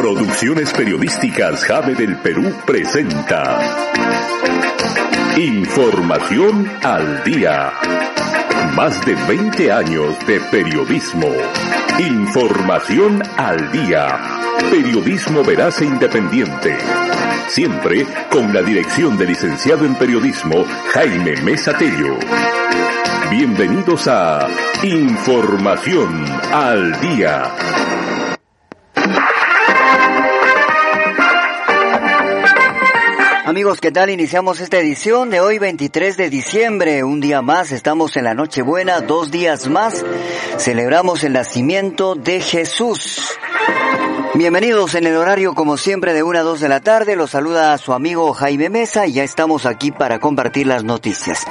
Producciones Periodísticas Jave del Perú presenta Información al Día. Más de 20 años de periodismo. Información al Día. Periodismo veraz e independiente. Siempre con la dirección del licenciado en periodismo Jaime Mesa Tello. Bienvenidos a Información al Día. Amigos, ¿qué tal? Iniciamos esta edición de hoy 23 de diciembre. Un día más, estamos en la Nochebuena, dos días más. Celebramos el nacimiento de Jesús. Bienvenidos en el horario como siempre de 1 a 2 de la tarde. Los saluda su amigo Jaime Mesa y ya estamos aquí para compartir las noticias.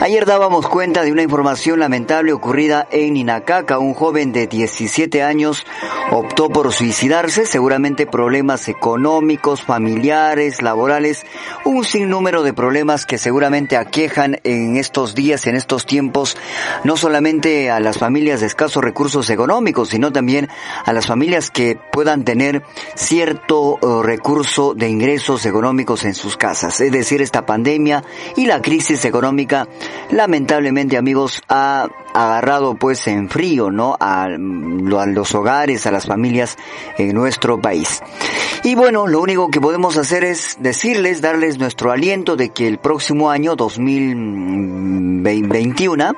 Ayer dábamos cuenta de una información lamentable ocurrida en Inacaca. Un joven de 17 años optó por suicidarse, seguramente problemas económicos, familiares, laborales, un sinnúmero de problemas que seguramente aquejan en estos días, en estos tiempos, no solamente a las familias de escasos recursos económicos, sino también a las familias que puedan tener cierto uh, recurso de ingresos económicos en sus casas. Es decir, esta pandemia y la crisis económica lamentablemente amigos ha agarrado pues en frío, ¿no? A, a, los hogares, a las familias en nuestro país. Y bueno, lo único que podemos hacer es decirles, darles nuestro aliento de que el próximo año 2021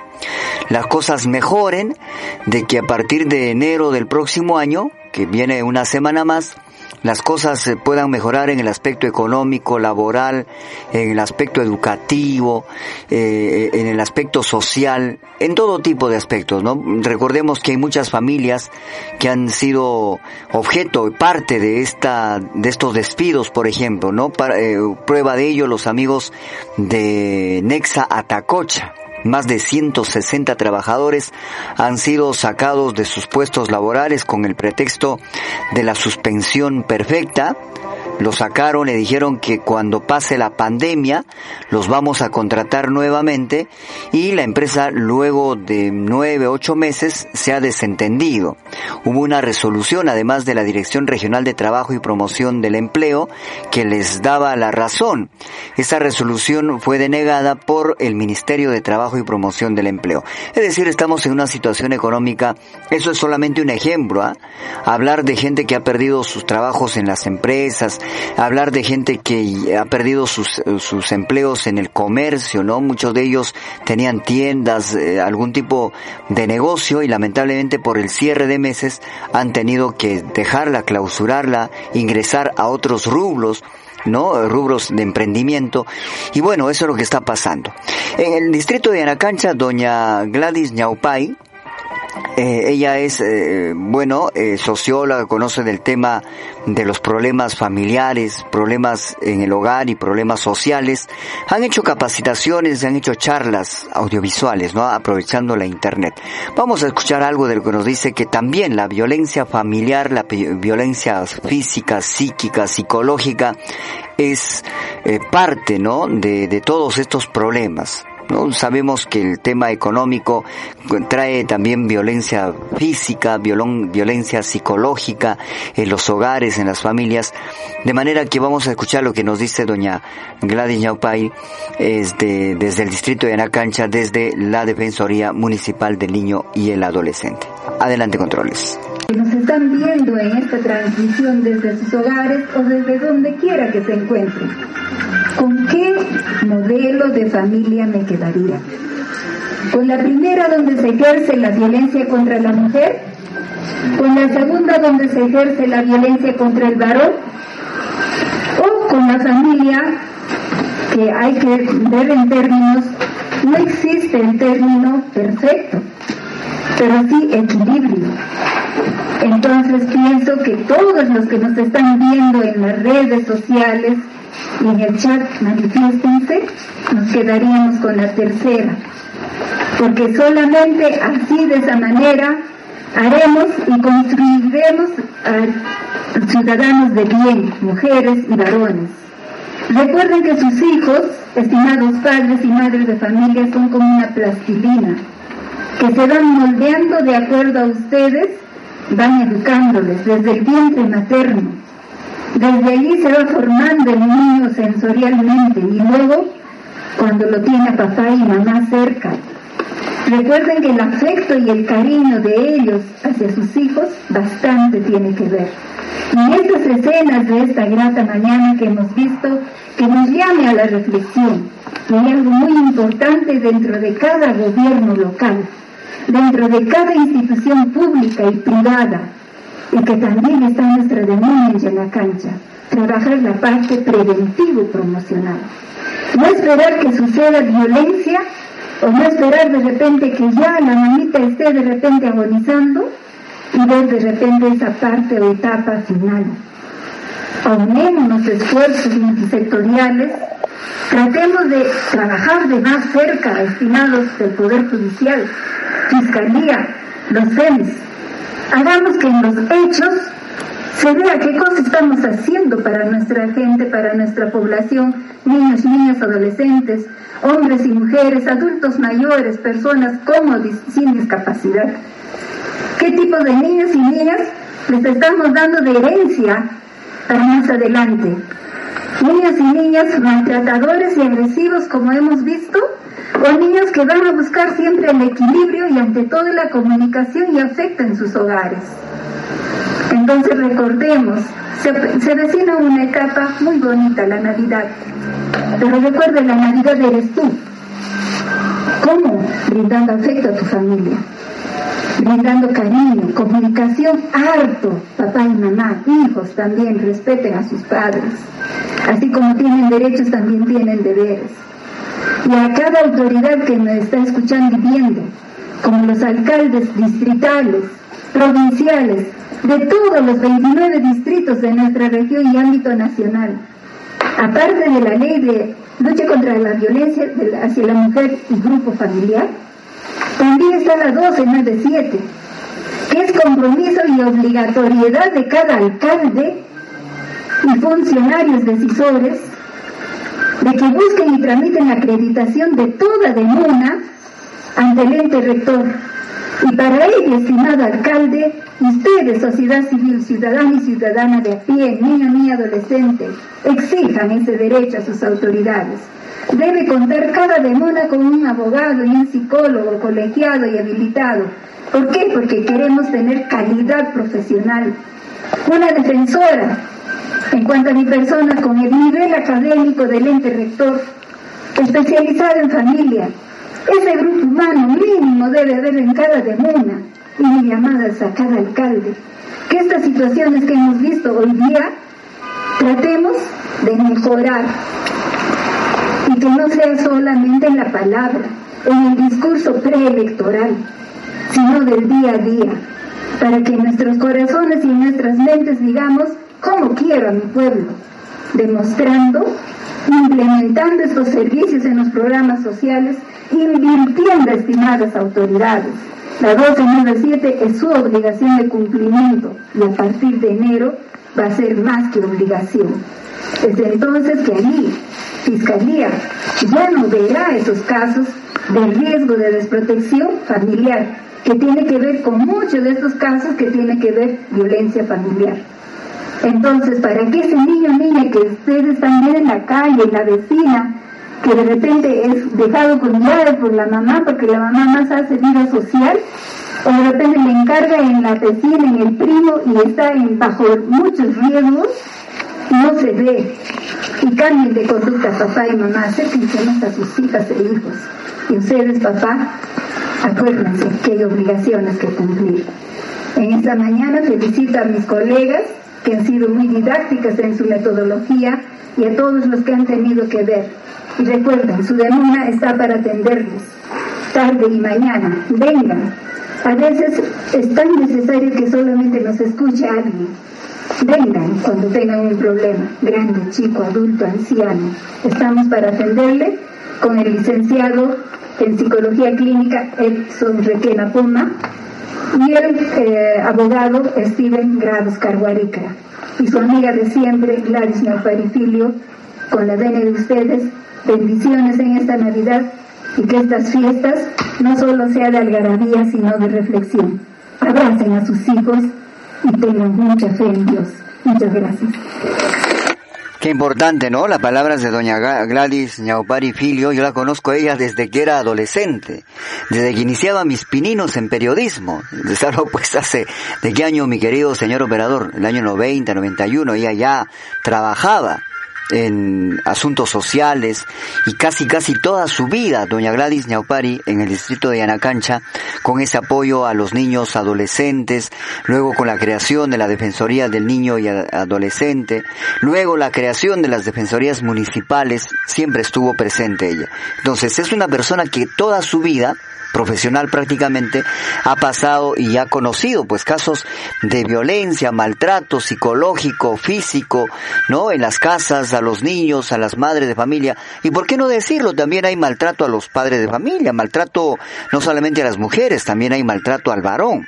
las cosas mejoren, de que a partir de enero del próximo año, que viene una semana más, las cosas se puedan mejorar en el aspecto económico, laboral, en el aspecto educativo, eh, en el aspecto social, en todo tipo de aspectos, ¿no? Recordemos que hay muchas familias que han sido objeto y parte de esta, de estos despidos, por ejemplo, ¿no? Eh, prueba de ello los amigos de Nexa Atacocha. Más de 160 trabajadores han sido sacados de sus puestos laborales con el pretexto de la suspensión perfecta. Los sacaron, le dijeron que cuando pase la pandemia los vamos a contratar nuevamente y la empresa luego de nueve, ocho meses se ha desentendido. Hubo una resolución además de la Dirección Regional de Trabajo y Promoción del Empleo que les daba la razón. Esa resolución fue denegada por el Ministerio de Trabajo y Promoción del Empleo. Es decir, estamos en una situación económica, eso es solamente un ejemplo, ¿eh? hablar de gente que ha perdido sus trabajos en las empresas, hablar de gente que ha perdido sus, sus empleos en el comercio, ¿no? Muchos de ellos tenían tiendas, eh, algún tipo de negocio y lamentablemente por el cierre de meses han tenido que dejarla, clausurarla, ingresar a otros rubros ¿no? rubros de emprendimiento. Y bueno, eso es lo que está pasando. En el distrito de Anacancha, doña Gladys Ñaupay, eh, ella es, eh, bueno, eh, socióloga, conoce del tema de los problemas familiares, problemas en el hogar y problemas sociales. Han hecho capacitaciones, han hecho charlas audiovisuales, ¿no? Aprovechando la internet. Vamos a escuchar algo de lo que nos dice que también la violencia familiar, la violencia física, psíquica, psicológica, es parte, ¿no? De todos estos problemas. ¿No? Sabemos que el tema económico trae también violencia física, violencia psicológica en los hogares, en las familias, de manera que vamos a escuchar lo que nos dice doña Gladys Ñaupay este, desde el distrito de Anacancha, desde la Defensoría Municipal del Niño y el Adolescente. Adelante, controles. Nos están viendo en esta transmisión desde sus hogares o desde donde quiera que se encuentren. ¿Con qué modelo de familia me quedaría? ¿Con la primera donde se ejerce la violencia contra la mujer? ¿Con la segunda donde se ejerce la violencia contra el varón? ¿O con la familia que hay que ver en términos, no existe el término perfecto, pero sí equilibrio. Entonces pienso que todos los que nos están viendo en las redes sociales y en el chat manifiéstense, nos quedaríamos con la tercera. Porque solamente así, de esa manera, haremos y construiremos a ciudadanos de bien, mujeres y varones. Recuerden que sus hijos, estimados padres y madres de familia, son como una plastilina, que se van moldeando de acuerdo a ustedes, van educándoles desde el vientre materno. Desde allí se va formando el niño sensorialmente y luego, cuando lo tiene papá y mamá cerca, Recuerden que el afecto y el cariño de ellos hacia sus hijos bastante tiene que ver. Y estas escenas de esta grata mañana que hemos visto, que nos llame a la reflexión, hay algo muy importante dentro de cada gobierno local, dentro de cada institución pública y privada, y que también está nuestra denuncia en la cancha, trabajar la parte preventivo-promocional. No esperar que suceda violencia o no esperar de repente que ya la mamita esté de repente agonizando y ver de repente esa parte o etapa final. Aunemos los esfuerzos multisectoriales, tratemos de trabajar de más cerca, estimados del Poder Judicial, Fiscalía, los CEMS. Hagamos que en los hechos se vea qué cosas estamos haciendo para nuestra gente, para nuestra población, niños, niñas, adolescentes, hombres y mujeres, adultos mayores, personas con sin discapacidad. ¿Qué tipo de niños y niñas les estamos dando de herencia para más adelante? Niños y niñas maltratadores y agresivos como hemos visto, o niños que van a buscar siempre el equilibrio y ante todo la comunicación y afecto en sus hogares. Entonces recordemos, se, se vecina una etapa muy bonita, la Navidad. Pero recuerda, la Navidad eres tú. ¿Cómo? Brindando afecto a tu familia, brindando cariño, comunicación harto, papá y mamá, hijos también, respeten a sus padres. Así como tienen derechos, también tienen deberes. Y a cada autoridad que me está escuchando y viendo, como los alcaldes distritales, provinciales, de todos los 29 distritos de nuestra región y ámbito nacional, aparte de la ley de lucha contra la violencia hacia la mujer y grupo familiar, también está la 1297, que es compromiso y obligatoriedad de cada alcalde y funcionarios decisores de que busquen y tramiten la acreditación de toda demanda ante el ente rector. Y para ello, estimado alcalde, Ustedes, sociedad civil, ciudadana y ciudadana de a pie, niño, ni adolescente, exijan ese derecho a sus autoridades. Debe contar cada demora con un abogado y un psicólogo colegiado y habilitado. ¿Por qué? Porque queremos tener calidad profesional. Una defensora, en cuanto a mi persona, con el nivel académico del ente rector, especializado en familia. Ese grupo humano mínimo debe haber en cada demuna y mi llamada a cada alcalde, que estas situaciones que hemos visto hoy día tratemos de mejorar y que no sea solamente en la palabra, en el discurso preelectoral, sino del día a día, para que nuestros corazones y nuestras mentes digamos cómo quiero a mi pueblo, demostrando, implementando estos servicios en los programas sociales, invirtiendo, estimadas autoridades la 1297 es su obligación de cumplimiento y a partir de enero va a ser más que obligación. Desde entonces que allí Fiscalía ya no verá esos casos de riesgo de desprotección familiar, que tiene que ver con muchos de estos casos que tiene que ver violencia familiar. Entonces, para que ese niño o niña que ustedes están viendo en la calle, en la vecina, que de repente es dejado con llave por la mamá porque la mamá más hace vida social, o de repente le encarga en la vecina, en el primo y está bajo muchos riesgos, no se ve. Y cambien de conducta papá y mamá, acérquense más a sus hijas e hijos. Y ustedes, papá, acuérdense que hay obligaciones que cumplir. En esta mañana felicito a mis colegas que han sido muy didácticas en su metodología y a todos los que han tenido que ver. Y recuerden, su demanda está para atenderlos, tarde y mañana. Vengan, A veces es tan necesario que solamente nos escuche alguien. Vengan cuando tengan un problema, grande, chico, adulto, anciano. Estamos para atenderle con el licenciado en psicología clínica Edson Requena Puma y el eh, abogado Steven Grados Carguarica y su amiga de siempre Gladys Neuparifilio con la venia de ustedes bendiciones en esta Navidad y que estas fiestas no solo sean de algarabía sino de reflexión. Abracen a sus hijos y tengan mucha fe en Dios. Muchas gracias Qué importante, ¿no? Las palabras de doña Gladys Ñaupari Filio, yo la conozco ella desde que era adolescente, desde que iniciaba mis pininos en periodismo. Desde pues hace, ¿de qué año, mi querido señor operador? El año 90, 91, ella ya trabajaba en asuntos sociales y casi casi toda su vida, doña Gladys Ñaupari, en el distrito de Yanacancha, con ese apoyo a los niños adolescentes, luego con la creación de la Defensoría del Niño y Adolescente, luego la creación de las Defensorías Municipales, siempre estuvo presente ella. Entonces es una persona que toda su vida profesional prácticamente ha pasado y ha conocido pues casos de violencia, maltrato psicológico, físico, ¿no? En las casas, a los niños, a las madres de familia. Y por qué no decirlo, también hay maltrato a los padres de familia, maltrato no solamente a las mujeres, también hay maltrato al varón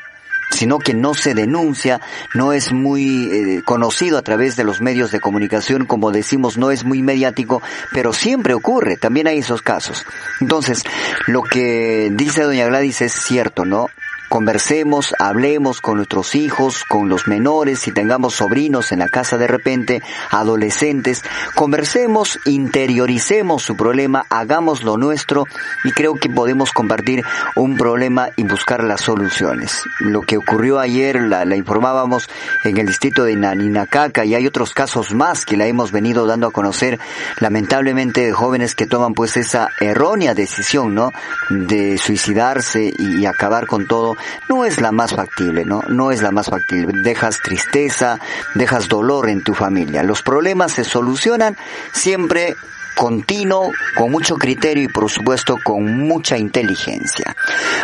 sino que no se denuncia, no es muy eh, conocido a través de los medios de comunicación, como decimos, no es muy mediático, pero siempre ocurre, también hay esos casos. Entonces, lo que dice doña Gladys es cierto, ¿no? Conversemos, hablemos con nuestros hijos, con los menores, si tengamos sobrinos en la casa de repente, adolescentes, conversemos, interioricemos su problema, hagamos lo nuestro y creo que podemos compartir un problema y buscar las soluciones. Lo que ocurrió ayer la, informábamos en el distrito de Naninacaca y hay otros casos más que la hemos venido dando a conocer, lamentablemente de jóvenes que toman pues esa errónea decisión, ¿no? De suicidarse y acabar con todo no es la más factible, ¿no? No es la más factible. Dejas tristeza, dejas dolor en tu familia. Los problemas se solucionan siempre continuo, con mucho criterio y por supuesto con mucha inteligencia.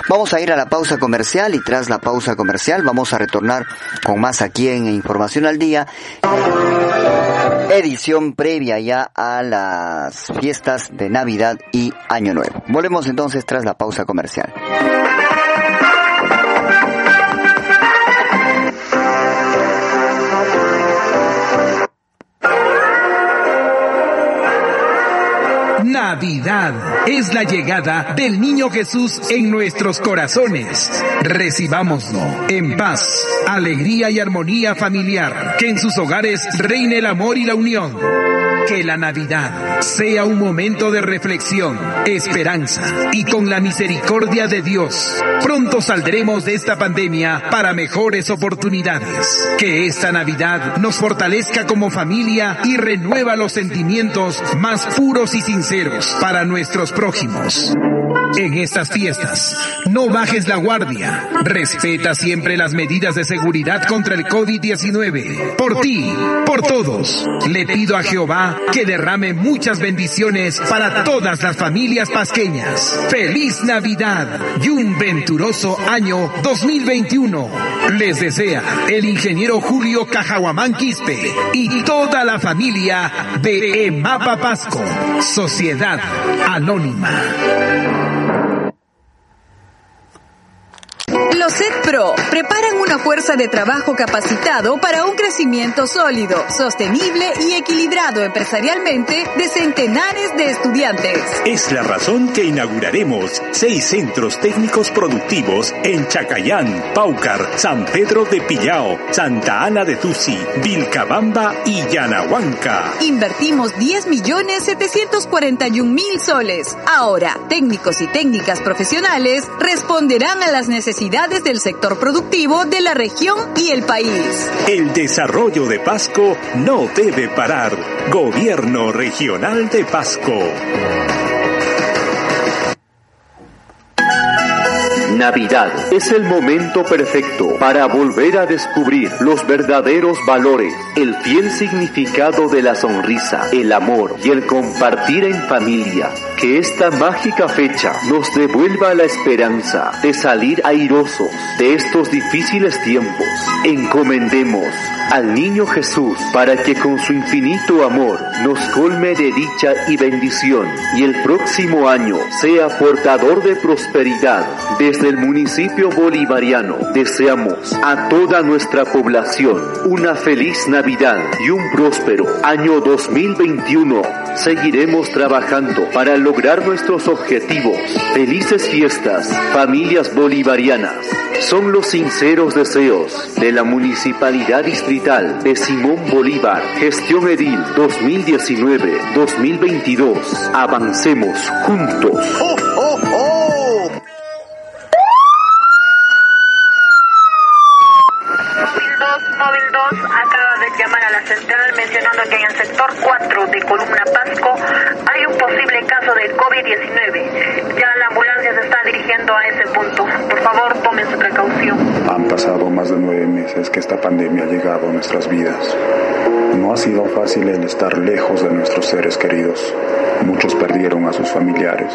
Vamos a ir a la pausa comercial y tras la pausa comercial vamos a retornar con más aquí en Información al Día. Edición previa ya a las fiestas de Navidad y Año Nuevo. Volvemos entonces tras la pausa comercial. Navidad es la llegada del niño Jesús en nuestros corazones. Recibámoslo en paz, alegría y armonía familiar. Que en sus hogares reine el amor y la unión. Que la Navidad sea un momento de reflexión, esperanza y con la misericordia de Dios. Pronto saldremos de esta pandemia para mejores oportunidades. Que esta Navidad nos fortalezca como familia y renueva los sentimientos más puros y sinceros para nuestros prójimos. En estas fiestas, no bajes la guardia. Respeta siempre las medidas de seguridad contra el COVID-19. Por ti, por todos, le pido a Jehová que derrame muchas bendiciones para todas las familias pasqueñas. Feliz Navidad y un venturoso año 2021. Les desea el ingeniero Julio Cajahuamán Quispe y toda la familia de Emapa Pasco, Sociedad Anónima. Los Pro preparan una fuerza de trabajo capacitado para un crecimiento sólido, sostenible y equilibrado empresarialmente de centenares de estudiantes. Es la razón que inauguraremos seis centros técnicos productivos en Chacayán, Paucar, San Pedro de Pillao, Santa Ana de Tusi, Vilcabamba y Yanahuanca. Invertimos 10 millones 741 mil soles. Ahora, técnicos y técnicas profesionales responderán a las necesidades del sector productivo de la región y el país. El desarrollo de Pasco no debe parar. Gobierno Regional de Pasco. Navidad es el momento perfecto para volver a descubrir los verdaderos valores, el fiel significado de la sonrisa, el amor y el compartir en familia que esta mágica fecha nos devuelva la esperanza de salir airosos de estos difíciles tiempos. Encomendemos al niño Jesús para que con su infinito amor nos colme de dicha y bendición y el próximo año sea portador de prosperidad. Desde el municipio bolivariano deseamos a toda nuestra población una feliz Navidad y un próspero año 2021. Seguiremos trabajando para lograr nuestros objetivos. Felices fiestas, familias bolivarianas. Son los sinceros deseos de la Municipalidad Distrital de Simón Bolívar, Gestión Edil 2019-2022. Avancemos juntos. Móvil pasado más de nueve meses que esta pandemia ha llegado a nuestras vidas. No ha sido fácil el estar lejos de nuestros seres queridos. Muchos perdieron a sus familiares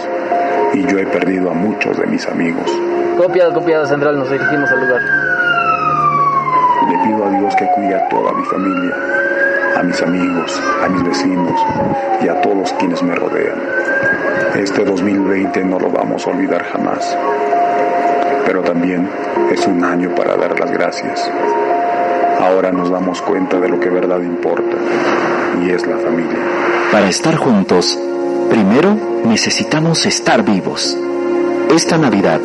y yo he perdido a muchos de mis amigos. Copiada, copiada central, nos dirigimos al lugar. Le pido a Dios que cuide a toda mi familia, a mis amigos, a mis vecinos y a todos quienes me rodean. Este 2020 no lo vamos a olvidar jamás, pero también es un año para dar las gracias. Ahora nos damos cuenta de lo que verdad importa y es la familia. Para estar juntos, primero necesitamos estar vivos. Esta Navidad,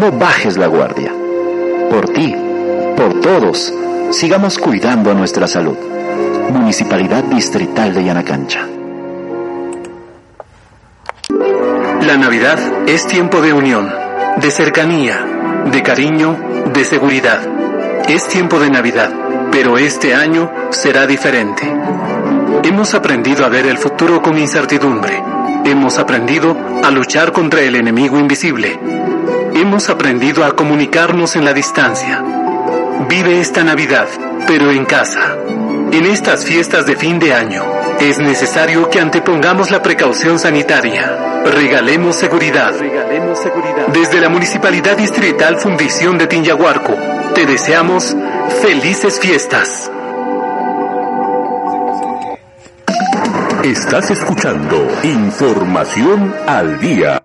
no bajes la guardia. Por ti, por todos, sigamos cuidando nuestra salud. Municipalidad Distrital de Yanacancha. La Navidad es tiempo de unión, de cercanía, de cariño, de seguridad. Es tiempo de Navidad, pero este año será diferente. Hemos aprendido a ver el futuro con incertidumbre. Hemos aprendido a luchar contra el enemigo invisible. Hemos aprendido a comunicarnos en la distancia. Vive esta Navidad, pero en casa. En estas fiestas de fin de año, es necesario que antepongamos la precaución sanitaria. Regalemos seguridad. Desde la Municipalidad Distrital Fundición de Tinyahuarco, te deseamos felices fiestas. Estás escuchando Información al Día.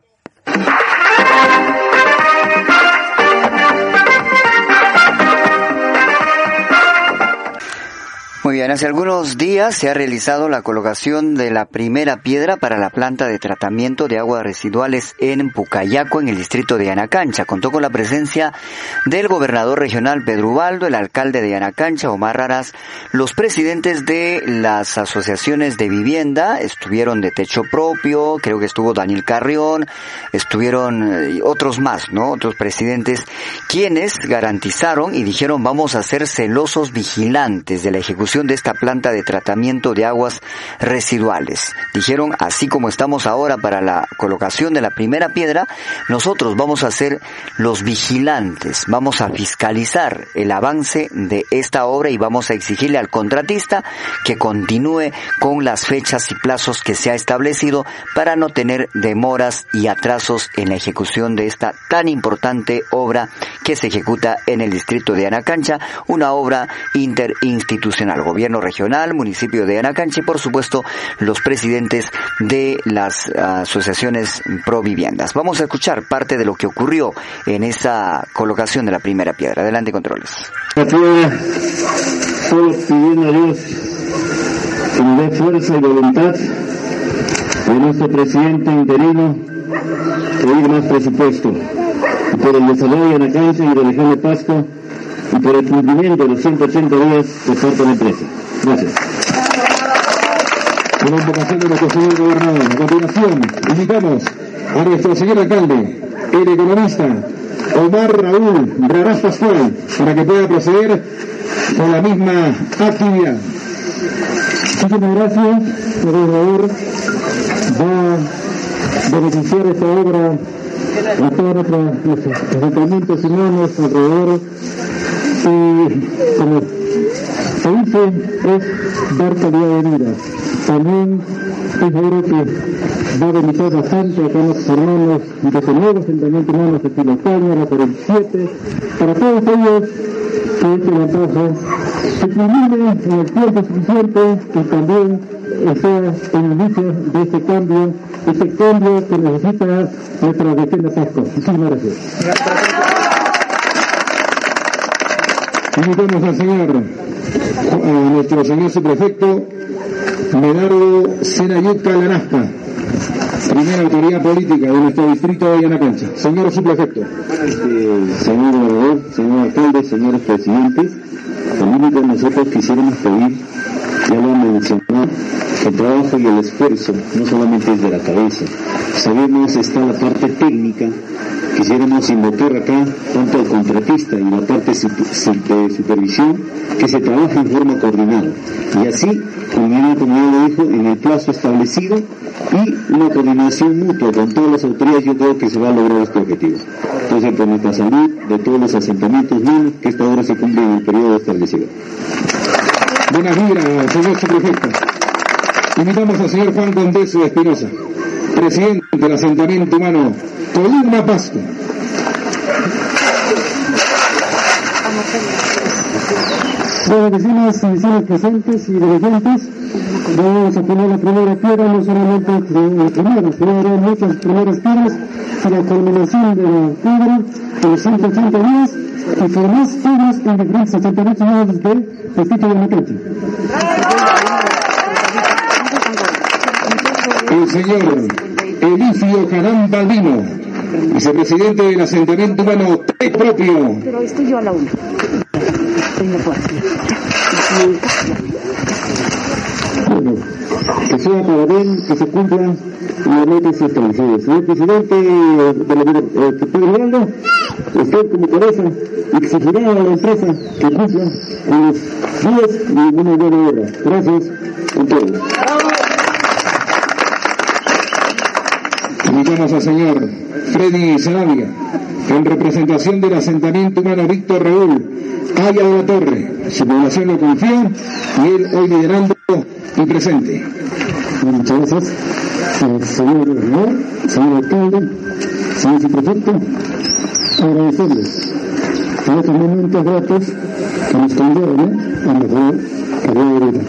Bien, hace algunos días se ha realizado la colocación de la primera piedra para la planta de tratamiento de aguas residuales en Pucayaco, en el distrito de Anacancha. Contó con la presencia del gobernador regional Pedro Ubaldo, el alcalde de Anacancha, Omar Raras, los presidentes de las asociaciones de vivienda, estuvieron de techo propio, creo que estuvo Daniel Carrión, estuvieron eh, otros más, ¿no? Otros presidentes, quienes garantizaron y dijeron vamos a ser celosos vigilantes de la ejecución de esta planta de tratamiento de aguas residuales. Dijeron, así como estamos ahora para la colocación de la primera piedra, nosotros vamos a ser los vigilantes, vamos a fiscalizar el avance de esta obra y vamos a exigirle al contratista que continúe con las fechas y plazos que se ha establecido para no tener demoras y atrasos en la ejecución de esta tan importante obra que se ejecuta en el distrito de Anacancha, una obra interinstitucional gobierno regional, municipio de Anacanche y por supuesto los presidentes de las asociaciones pro viviendas. Vamos a escuchar parte de lo que ocurrió en esa colocación de la primera piedra. Adelante, controles. Solo pidiendo a Dios que nos dé fuerza y voluntad de nuestro presidente interino pedir más presupuesto y por el desarrollo de Anacanche y de la región de Pasco y por el cumplimiento de los 180 días de parte de la empresa. Gracias. Con la invocación de nuestro señor gobernador. A continuación, invitamos a nuestro señor alcalde, el economista Omar Raúl Raraz Pascual, para que pueda proceder con la misma actividad. Muchísimas gracias, por favor. Va a beneficiar esta obra a todos nuestros ayuntamientos humanos alrededor y como Reírse es dar calidad de vida. También es seguro que va a beneficiar bastante a los hermanos de los nuevos asentamientos humanos de Filocaña, la 47, para todos ellos que este levantazo se culmine en el tiempo suficiente y también sea el inicio de este cambio, este cambio que necesita nuestra región de Pasco. Muchísimas gracias. Invitamos al señor, a nuestro señor subprefecto, Medardo Senayuca Lanasca, primera autoridad política de nuestro distrito de Yanacancha. Señor subprefecto. Este, señor gobernador, señor alcalde, señores presidentes, lo único nosotros quisiéramos pedir, ya lo han mencionado, el trabajo y el esfuerzo no solamente es de la cabeza. Sabemos está la parte técnica, quisiéramos invocar acá tanto al contratista y la parte de supervisión que se trabaje en forma coordinada. Y así, como ya lo dijo, en el plazo establecido y una coordinación mutua con todas las autoridades, yo creo que se va a lograr este objetivo. Entonces, por nuestra salud, de todos los asentamientos humanos, que esta hora se cumple en el periodo establecido. Buenas vibras, señor subprefecto. Invitamos al señor Juan Condeso Espinosa, presidente del asentamiento humano Columna. Bueno, vecinas y vecinos presentes y dirigentes, vamos a poner la primera piedra, no solamente la primera, sino habrá muchas primeras piedras y la culminación de la piedra de los 180 días y por más piedras en diferentes asentamientos del distrito de Macante el señor Elicio Jarán Baldino, vicepresidente del asentamiento humano T propio. Pero estoy yo a la una. Bueno, que sea para bien, que se cumplan las metas establecidas. Señor presidente de la eh, que estoy mirando, usted como cabeza exigirá a la empresa que cumpla con los días y una buena obra. Gracias a todos. Invitamos al señor Freddy Sarabia, en representación del asentamiento humano Víctor Raúl Aya de la Torre. Su población lo confía y él hoy liderando y presente. Muchas gracias, señor gobernador, señor alcalde, señor subprefecto. Agradecerles por estos momentos que nos conllevan a mejor calidad de vida.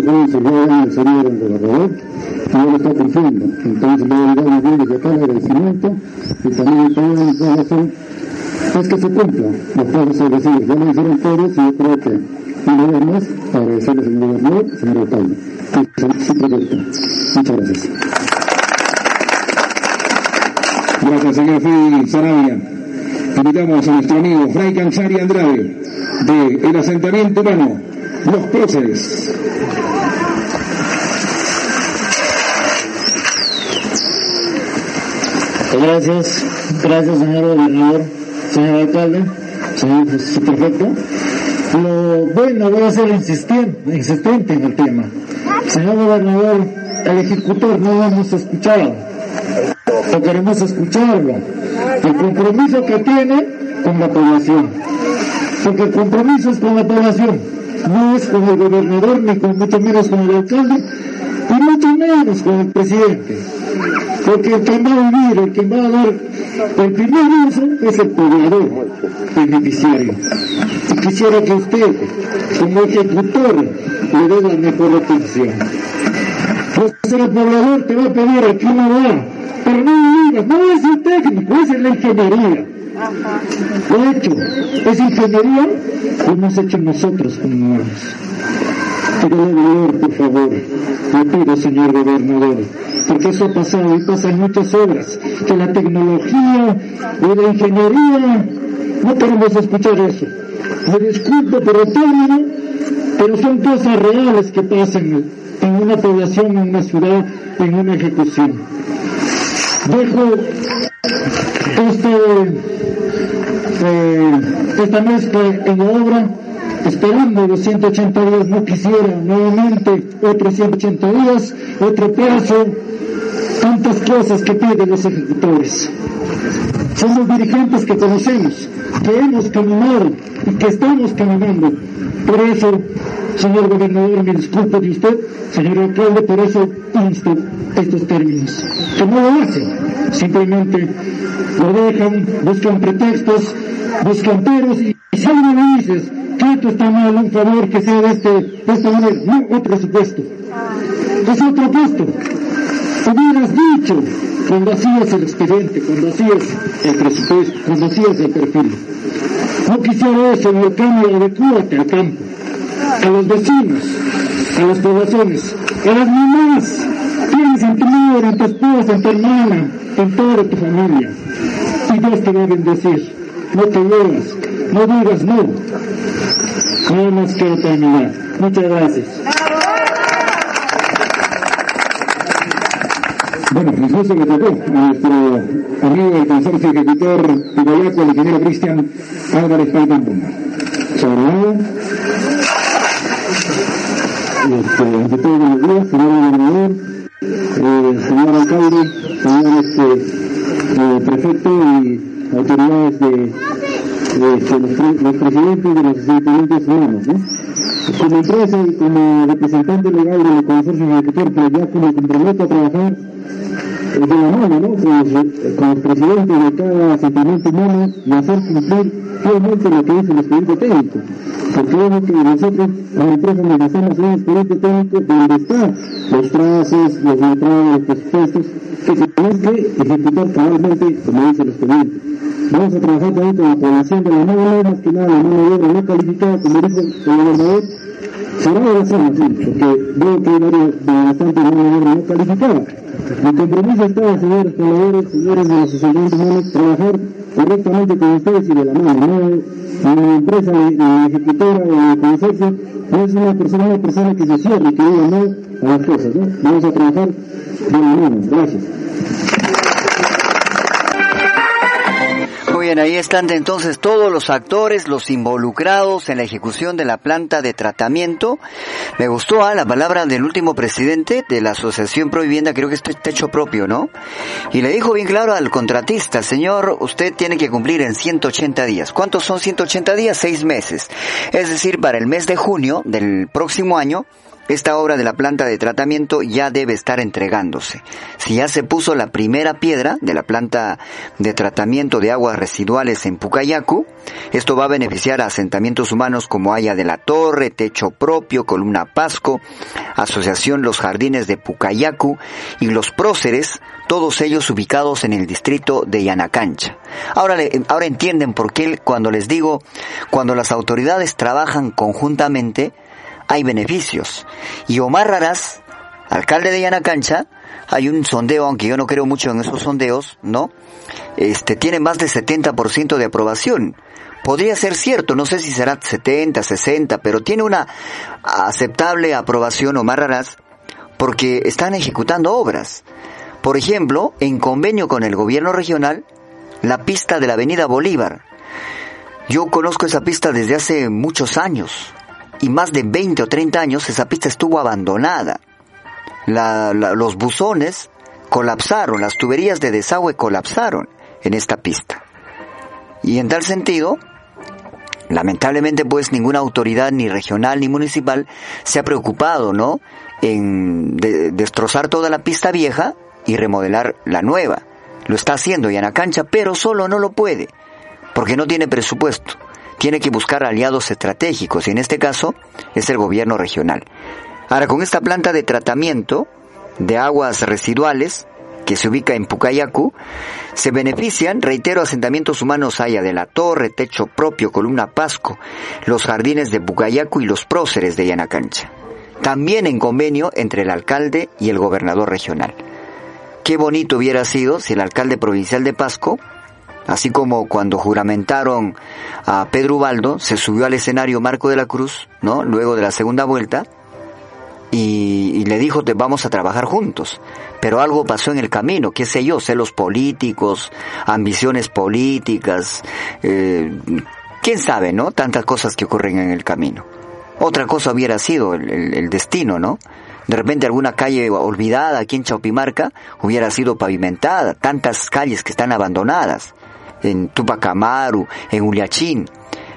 Dijo el señor gobernador, y él está cumpliendo. Entonces voy a más bien desde acá el agradecimiento y también toda la información es que se cumpla los plazos establecidos. Ya lo hicieron todos y yo creo que una vez más agradecerles al gobernador, señor alcalde, y su proyecto. Muchas gracias. Gracias, señor Freddy Sarabia. Invitamos a nuestro amigo Fray Canchari Andrade, de el asentamiento humano Los Próceres. Gracias, gracias señor gobernador, señor alcalde, señor subprefecto. Lo bueno, voy a ser insistente, insistente en el tema. Señor gobernador, el ejecutor no lo hemos escuchado, no queremos escucharlo. El compromiso que tiene con la población, porque el compromiso es con la población, no es con el gobernador ni con mucho menos con el alcalde, y mucho menos con el presidente. Porque el que va a vivir, el que va a dar el primer uso es el poblador beneficiario. Y quisiera que usted, como ejecutor, le dé la mejor atención. Pues el poblador te va a pedir a qué no va, pero no digas, no es el técnico, es la ingeniería. De hecho, es ingeniería que hemos hecho nosotros como humanos. Por favor, le pido, señor gobernador, porque eso ha pasado y pasa en muchas obras, que la tecnología y la ingeniería, no queremos escuchar eso. Me disculpo por el término, pero son cosas reales que pasan en una población, en una ciudad, en una ejecución. Dejo este, eh, esta mezcla en la obra esperando los 180 días, no quisiera nuevamente otros 180 días, otro plazo, tantas cosas que piden los ejecutores. Somos dirigentes que conocemos, que hemos caminado y que estamos caminando. Por eso señor gobernador, me disculpo de usted, señor alcalde, por eso insto estos términos. Que no lo hacen, simplemente lo dejan, buscan pretextos, buscan peros y si alguien me esto está mal, un favor que sea de, este, de esta manera, no otro supuesto. Es otro puesto. Hubieras dicho cuando hacías el expediente, cuando hacías el presupuesto, cuando hacías el perfil. No quisiera eso, en el cambio, adecúate al campo, a los vecinos, a las poblaciones, a las mamás. Tienes en tu madre, en tu esposa, en tu hermana, en toda tu familia. Y Dios te va a bendecir. No te llevas, no digas no. Nada más quiero terminar. Muchas gracias. Bueno, justo que tocó a nuestro amigo del consorcio ejecutor Picoyaco, el ingeniero Cristian Álvarez Paitán. Sobre este, ante todo, buenos días, señor gobernador, eh, señor alcalde, señor este, eh, prefecto y autoridades de, de los, presidentes de los asentamientos humanos. ¿no? Como empresa y como representante legal del consorcio ejecutor Picoyaco me comprometo a trabajar de la mano, ¿no? Con los, los presidentes de cada asentamiento humano y hacer cumplir fielmente lo que dice el expediente técnico. Porque vemos que nosotros, a la empresa, nos hacemos un expediente técnico donde están los trazos, los letrados, los presupuestos, que se tienen que ejecutar cabalmente como dice el expediente. Vamos a trabajar también con la población de la mano, más que nada la mano de obra no calificada, como dijo el gobernador, será de la zona, sí, porque veo que hay varias, bastante mano de obra no calificada. Mi compromiso está, señores pobladores, señores de los asentamientos trabajar correctamente con ustedes y de la mano. No, mi empresa mi ejecutora mi consorcio no es una persona, una persona que se cierre que diga no a las cosas. ¿no? Vamos a trabajar de la mano. Gracias. Bien, ahí están entonces todos los actores, los involucrados en la ejecución de la planta de tratamiento. Me gustó ah, la palabra del último presidente de la Asociación Pro Vivienda, creo que es techo propio, ¿no? Y le dijo bien claro al contratista, señor, usted tiene que cumplir en 180 días. ¿Cuántos son 180 días? Seis meses. Es decir, para el mes de junio del próximo año, esta obra de la planta de tratamiento ya debe estar entregándose. Si ya se puso la primera piedra de la planta de tratamiento de aguas residuales en Pucayacu, esto va a beneficiar a asentamientos humanos como Haya de la Torre, Techo Propio, Columna Pasco, Asociación Los Jardines de Pucayacu y Los Próceres, todos ellos ubicados en el distrito de Yanacancha. Ahora, ahora entienden por qué cuando les digo, cuando las autoridades trabajan conjuntamente, hay beneficios. Y Omar Raraz, alcalde de Yanacancha, hay un sondeo, aunque yo no creo mucho en esos sondeos, ¿no? Este, tiene más de 70% de aprobación. Podría ser cierto, no sé si será 70, 60, pero tiene una aceptable aprobación Omar Raraz porque están ejecutando obras. Por ejemplo, en convenio con el gobierno regional, la pista de la avenida Bolívar. Yo conozco esa pista desde hace muchos años y más de 20 o 30 años esa pista estuvo abandonada. La, la, los buzones colapsaron, las tuberías de desagüe colapsaron en esta pista. Y en tal sentido, lamentablemente pues ninguna autoridad ni regional ni municipal se ha preocupado, ¿no? En de, destrozar toda la pista vieja y remodelar la nueva. Lo está haciendo Yanacancha, pero solo no lo puede, porque no tiene presupuesto tiene que buscar aliados estratégicos y en este caso es el gobierno regional. Ahora, con esta planta de tratamiento de aguas residuales que se ubica en Pucayacu, se benefician, reitero, asentamientos humanos Haya de la Torre, Techo Propio, Columna Pasco, los jardines de Pucayacu y los próceres de Yanacancha. También en convenio entre el alcalde y el gobernador regional. Qué bonito hubiera sido si el alcalde provincial de Pasco Así como cuando juramentaron a Pedro Ubaldo, se subió al escenario Marco de la Cruz, ¿no? Luego de la segunda vuelta, y, le dijo, te vamos a trabajar juntos. Pero algo pasó en el camino, qué sé yo, celos políticos, ambiciones políticas, eh, quién sabe, ¿no? Tantas cosas que ocurren en el camino. Otra cosa hubiera sido el, el, el destino, ¿no? De repente alguna calle olvidada aquí en Chaupimarca hubiera sido pavimentada, tantas calles que están abandonadas en Tupac Amaru, en Uliachín.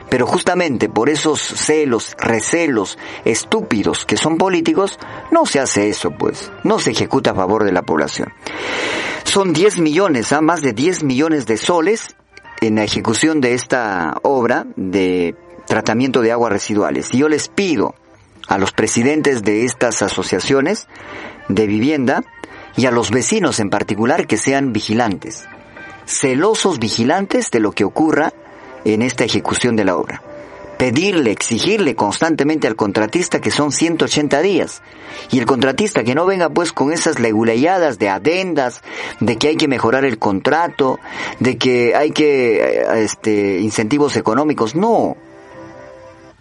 Pero justamente por esos celos, recelos estúpidos que son políticos, no se hace eso, pues. No se ejecuta a favor de la población. Son 10 millones, ¿ah? más de 10 millones de soles en la ejecución de esta obra de tratamiento de aguas residuales. Y yo les pido a los presidentes de estas asociaciones de vivienda y a los vecinos en particular que sean vigilantes, celosos vigilantes de lo que ocurra en esta ejecución de la obra. Pedirle, exigirle constantemente al contratista que son 180 días. Y el contratista que no venga pues con esas leguleyadas de adendas, de que hay que mejorar el contrato, de que hay que, eh, este, incentivos económicos. No.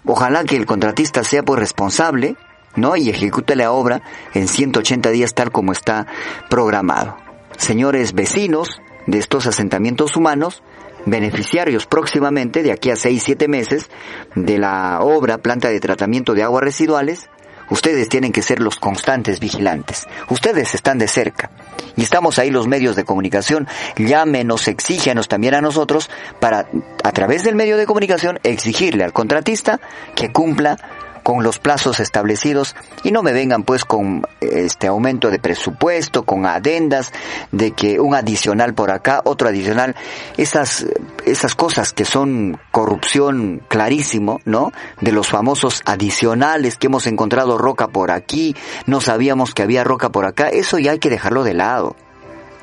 Ojalá que el contratista sea pues responsable, ¿no? Y ejecute la obra en 180 días tal como está programado. Señores vecinos de estos asentamientos humanos, beneficiarios próximamente, de aquí a 6-7 meses, de la obra planta de tratamiento de aguas residuales, ustedes tienen que ser los constantes vigilantes. Ustedes están de cerca. Y estamos ahí los medios de comunicación. Llámenos, exígenos también a nosotros para, a través del medio de comunicación, exigirle al contratista que cumpla con los plazos establecidos y no me vengan pues con este aumento de presupuesto, con adendas de que un adicional por acá, otro adicional, esas esas cosas que son corrupción clarísimo, ¿no? De los famosos adicionales que hemos encontrado roca por aquí, no sabíamos que había roca por acá, eso ya hay que dejarlo de lado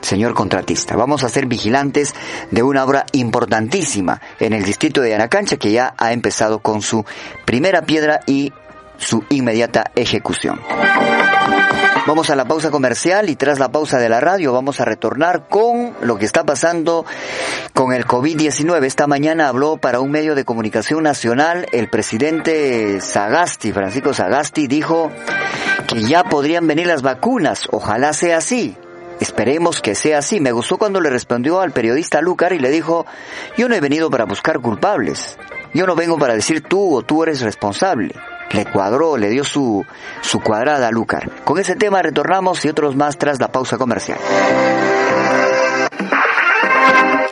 señor contratista. Vamos a ser vigilantes de una obra importantísima en el distrito de Anacancha que ya ha empezado con su primera piedra y su inmediata ejecución. Vamos a la pausa comercial y tras la pausa de la radio vamos a retornar con lo que está pasando con el COVID-19. Esta mañana habló para un medio de comunicación nacional el presidente Sagasti, Francisco Sagasti, dijo que ya podrían venir las vacunas. Ojalá sea así. Esperemos que sea así. Me gustó cuando le respondió al periodista Lucar y le dijo, yo no he venido para buscar culpables. Yo no vengo para decir tú o tú eres responsable. Le cuadró, le dio su, su cuadrada a Lucar. Con ese tema retornamos y otros más tras la pausa comercial.